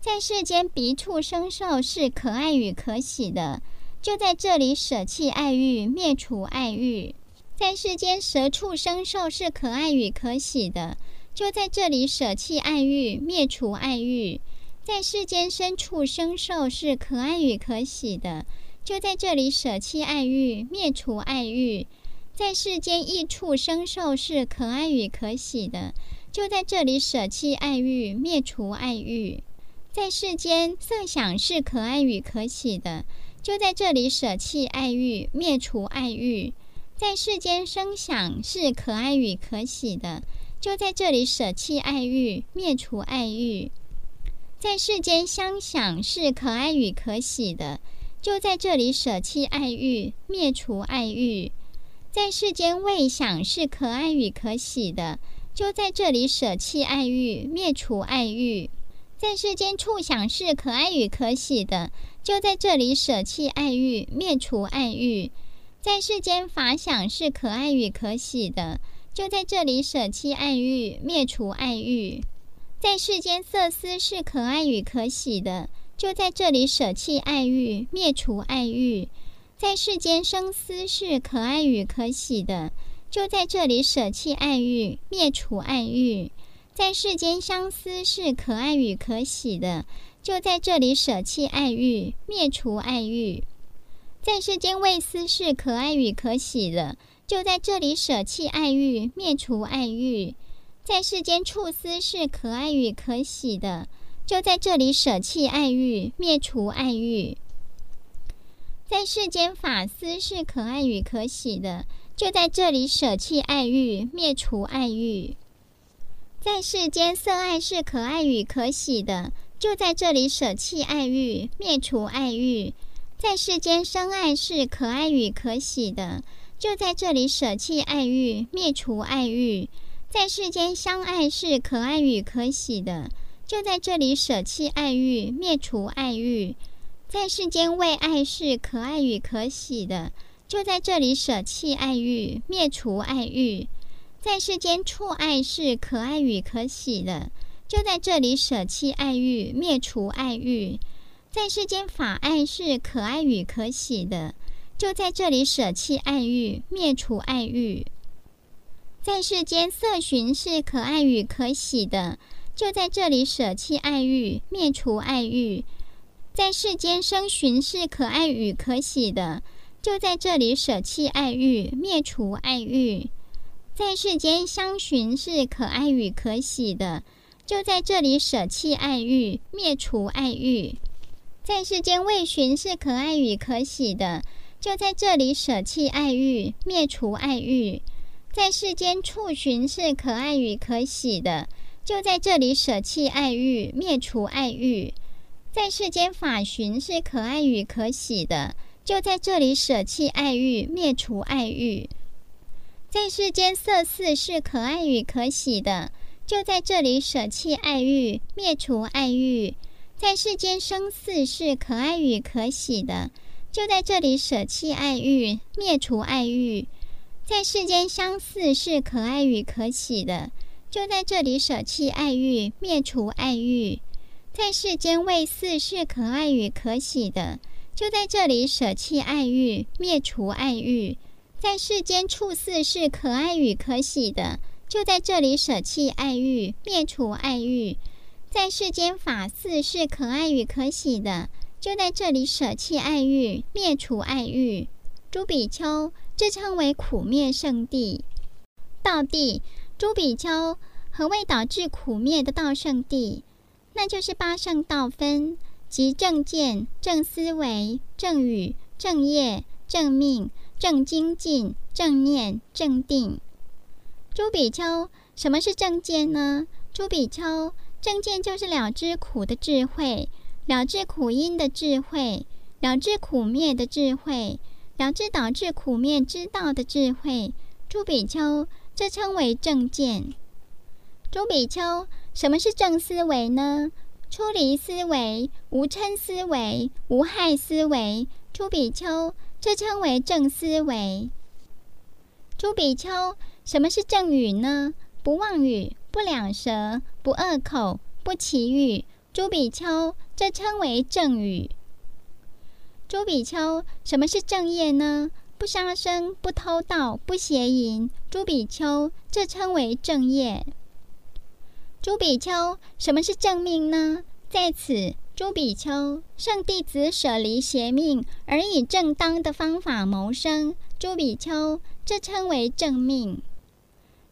在世间鼻触生受是可爱与可喜的，就在这里舍弃爱欲，灭除爱欲。在世间蛇畜生兽是可爱与可喜的，就在这里舍弃爱欲，灭除爱欲。在世间牲畜生兽是可爱与可喜的，就在这里舍弃爱欲，灭除爱欲。在世间异畜生兽是可爱与可喜的，就在这里舍弃爱欲，灭除爱欲。在世间色想是可爱与可喜的，就在这里舍弃爱欲，灭除爱欲。在世间声想是可爱与可喜的，就在这里舍弃爱欲，灭除爱欲。在世间香想是可爱与可喜的，就在这里舍弃爱欲，灭除爱欲。在世间味想是可爱与可喜的，就在这里舍弃爱欲，灭除爱欲。在世间触想是可爱与可喜的，就在这里舍弃爱欲，灭除爱欲。在世间法想是可爱与可喜的，就在这里舍弃爱欲，灭除爱欲。在世间色思是可爱与可喜的，就在这里舍弃爱欲，灭除爱欲。在世间声思是可爱与可喜的，就在这里舍弃爱欲，灭除爱欲；在世间香思是可爱与可喜的，就在这里舍弃爱欲，灭除爱欲；在世间为私事可爱与可喜的，就在这里舍弃爱欲，灭除爱欲；在世间处私事可爱与可喜的，就在这里舍弃爱欲，灭除爱欲；在世间法私事可爱与可喜的，就在这里舍弃爱欲，灭除爱欲；在世间色爱是可爱与可喜的，就在这里舍弃爱欲，灭除爱欲。在世间生爱是可爱与可喜的，就在这里舍弃爱欲，灭除爱欲；在世间相爱是可爱与可喜的，就在这里舍弃爱欲，灭除爱欲；在世间为爱是可爱与可喜的，就在这里舍弃爱欲，灭除爱欲；在世间触爱是可爱与可喜的，就在这里舍弃爱欲，灭除爱欲。在世间法爱是可爱与可喜的，就在这里舍弃爱欲，灭除爱欲；在世间色寻是可爱与可喜的，就在这里舍弃爱欲，灭除爱欲；在世间声寻是可爱与可喜的，就在这里舍弃爱欲，灭除爱欲；在世间香寻是可爱与可喜的，就在这里舍弃爱欲，灭除爱欲。在世间味寻是可爱与可喜的，就在这里舍弃爱欲，灭除爱欲；在世间触寻是可爱与可喜的，就在这里舍弃爱欲，灭除爱欲；在世间法寻是可爱与可喜的，就在这里舍弃爱欲，灭除爱欲；在世间色伺是可爱与可喜的，就在这里舍弃爱欲，灭除爱欲。在世间声伺是可爱与可喜的，就在这里舍弃爱欲，灭除爱欲；在世间相似是可爱与可喜的，就在这里舍弃爱欲，灭除爱欲；在世间味伺是可爱与可喜的，就在这里舍弃爱欲，灭除爱欲；在世间触伺是可爱与可喜的，就在这里舍弃爱欲，灭除爱欲。在世间法事是可爱与可喜的，就在这里舍弃爱欲，灭除爱欲。朱比丘，这称为苦灭圣地。道地，朱比丘，何谓导致苦灭的道圣地？那就是八圣道分，即正见、正思维、正语、正业、正命、正精进、正念、正定。朱比丘，什么是正见呢？朱比丘。正见就是了知苦的智慧，了知苦因的智慧，了知苦灭的智慧，了知导致苦灭之道的智慧。朱比丘，这称为正见。朱比丘，什么是正思维呢？出离思维、无嗔思维、无害思维。朱比丘，这称为正思维。朱比丘，什么是正语呢？不妄语。不两舌，不恶口，不綺语，朱比丘，这称为正语。朱比丘，什么是正业呢？不杀生，不偷盗，不邪淫，朱比丘，这称为正业。朱比丘，什么是正命呢？在此，朱比丘，圣弟子舍离邪命，而以正当的方法谋生，朱比丘，这称为正命。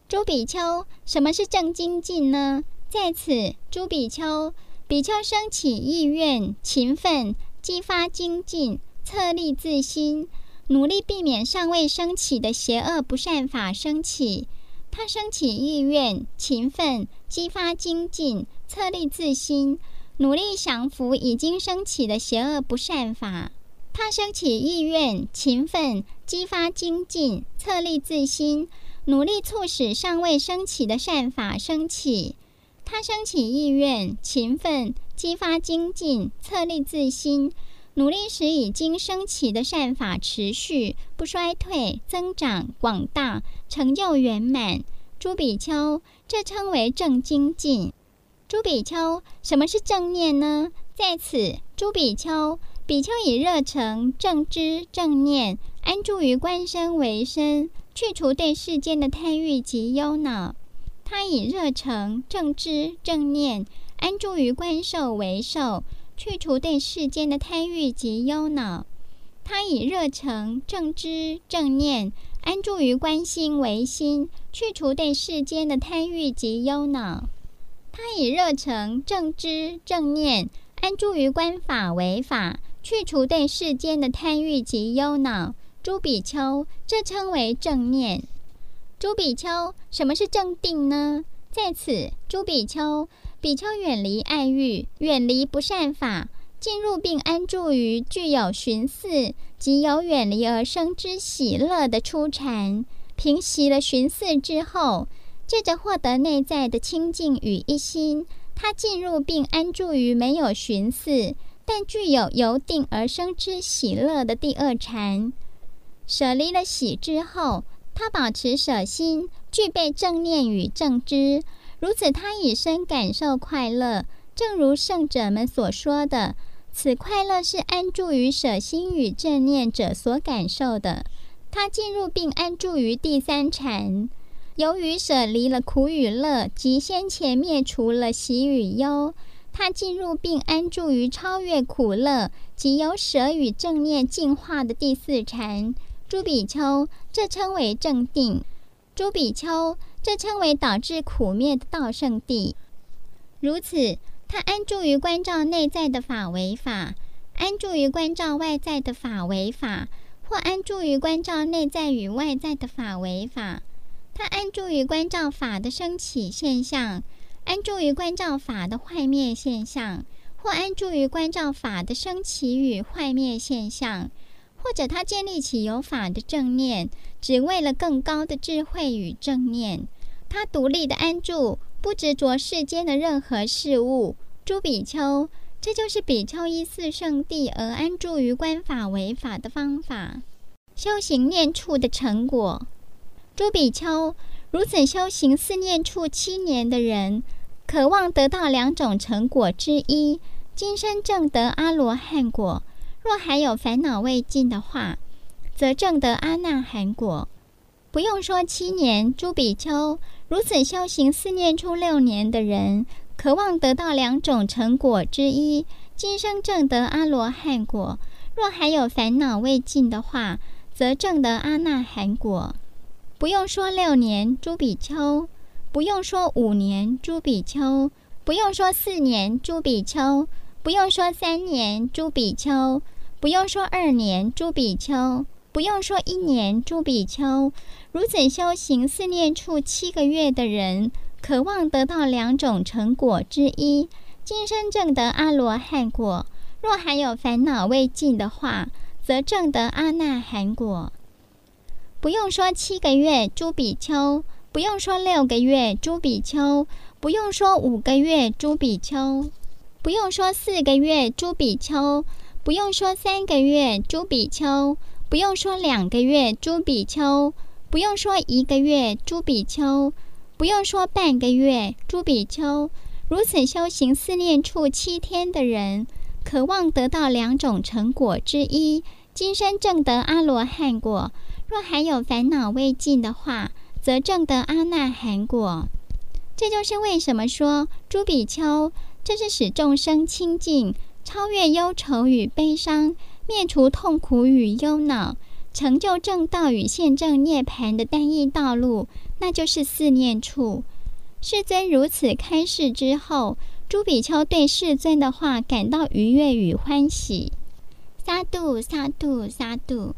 朱比丘，什么是正精进呢？在此，诸比丘，比丘生起意愿，勤奋，激发精进，策励自心，努力避免尚未生起的邪恶不善法生起。他生起意愿，勤奋，激发精进，策励自心，努力降服已经生起的邪恶不善法。他生起意愿，勤奋，激发精进，策励自心。努力促使尚未生起的善法生起，他升起意愿，勤奋，激发精进，策励自心，努力使已经升起的善法持续不衰退、增长广大、成就圆满。诸比丘，这称为正精进。诸比丘，什么是正念呢？在此，诸比丘，比丘以热诚、正知、正念安住于观身为身。去除对世间的贪欲及忧恼，他以热诚、正知、正念安住于观受为受，去除对世间的贪欲及忧恼。他以热诚、正知、正念安住于观心为心，去除对世间的贪欲及忧恼。他以热诚、正知、正念安住于观法为法，去除对世间的贪欲及忧恼。诸比丘，这称为正念。朱比丘，什么是正定呢？在此，朱比丘，比丘远离爱欲，远离不善法。进入并安住于具有寻伺及由远离而生之喜乐的初禅，平息了寻伺之后，借着获得内在的清净与一心，他进入并安住于没有寻伺但具有由定而生之喜乐的第二禅。舍离了喜之后，他保持舍心，具备正念与正知，如此他以身感受快乐，正如圣者们所说的。此快乐是安住于舍心与正念者所感受的。他进入并安住于第三禅，由于舍离了苦与乐即先前灭除了喜与忧，他进入并安住于超越苦乐即由舍与正念进化的第四禅。朱比丘，这称为正定。诸比丘，这称为导致苦灭的道圣地。如此。他安住于关照内在的法为法，安住于关照外在的法为法，或安住于关照内在与外在的法为法。他安住于关照法的生起现象，安住于关照法的坏灭现象，或安住于关照法的生起与坏灭现象，或者他建立起有法的正念，只为了更高的智慧与正念。他独立的安住。不执着世间的任何事物，诸比丘，这就是比丘依四圣地而安住于观法为法的方法。修行念处的成果，诸比丘，如此修行四念处七年的人，渴望得到两种成果之一：今生证得阿罗汉果；若还有烦恼未尽的话，则正得阿那含果。不用说七年，诸比丘。如此修行四念出六年的人，渴望得到两种成果之一：今生正得阿罗汉果；若还有烦恼未尽的话，则正得阿那含果。不用说六年，诸比丘；不用说五年，诸比丘；不用说四年，诸比丘；不用说三年，诸比丘；不用说二年，诸比丘；不用说一年，诸比丘。如此修行四念处七个月的人，渴望得到两种成果之一：今生证得阿罗汉果；若还有烦恼未尽的话，则证得阿那含果。不用说七个月，诸比丘；不用说六个月，诸比丘；不用说五个月，诸比丘；不用说四个月，诸比丘；不用说三个月，朱比丘；不用说两个月，朱比丘。不用说一个月，朱比丘；不用说半个月，朱比丘。如此修行四念处七天的人，渴望得到两种成果之一：今生证得阿罗汉果；若还有烦恼未尽的话，则证得阿那含果。这就是为什么说朱比丘，这是使众生清净、超越忧愁与悲伤、灭除痛苦与忧恼。成就正道与现正涅槃的单一道路，那就是四念处。世尊如此开示之后，朱比丘对世尊的话感到愉悦与欢喜。萨度萨度萨度。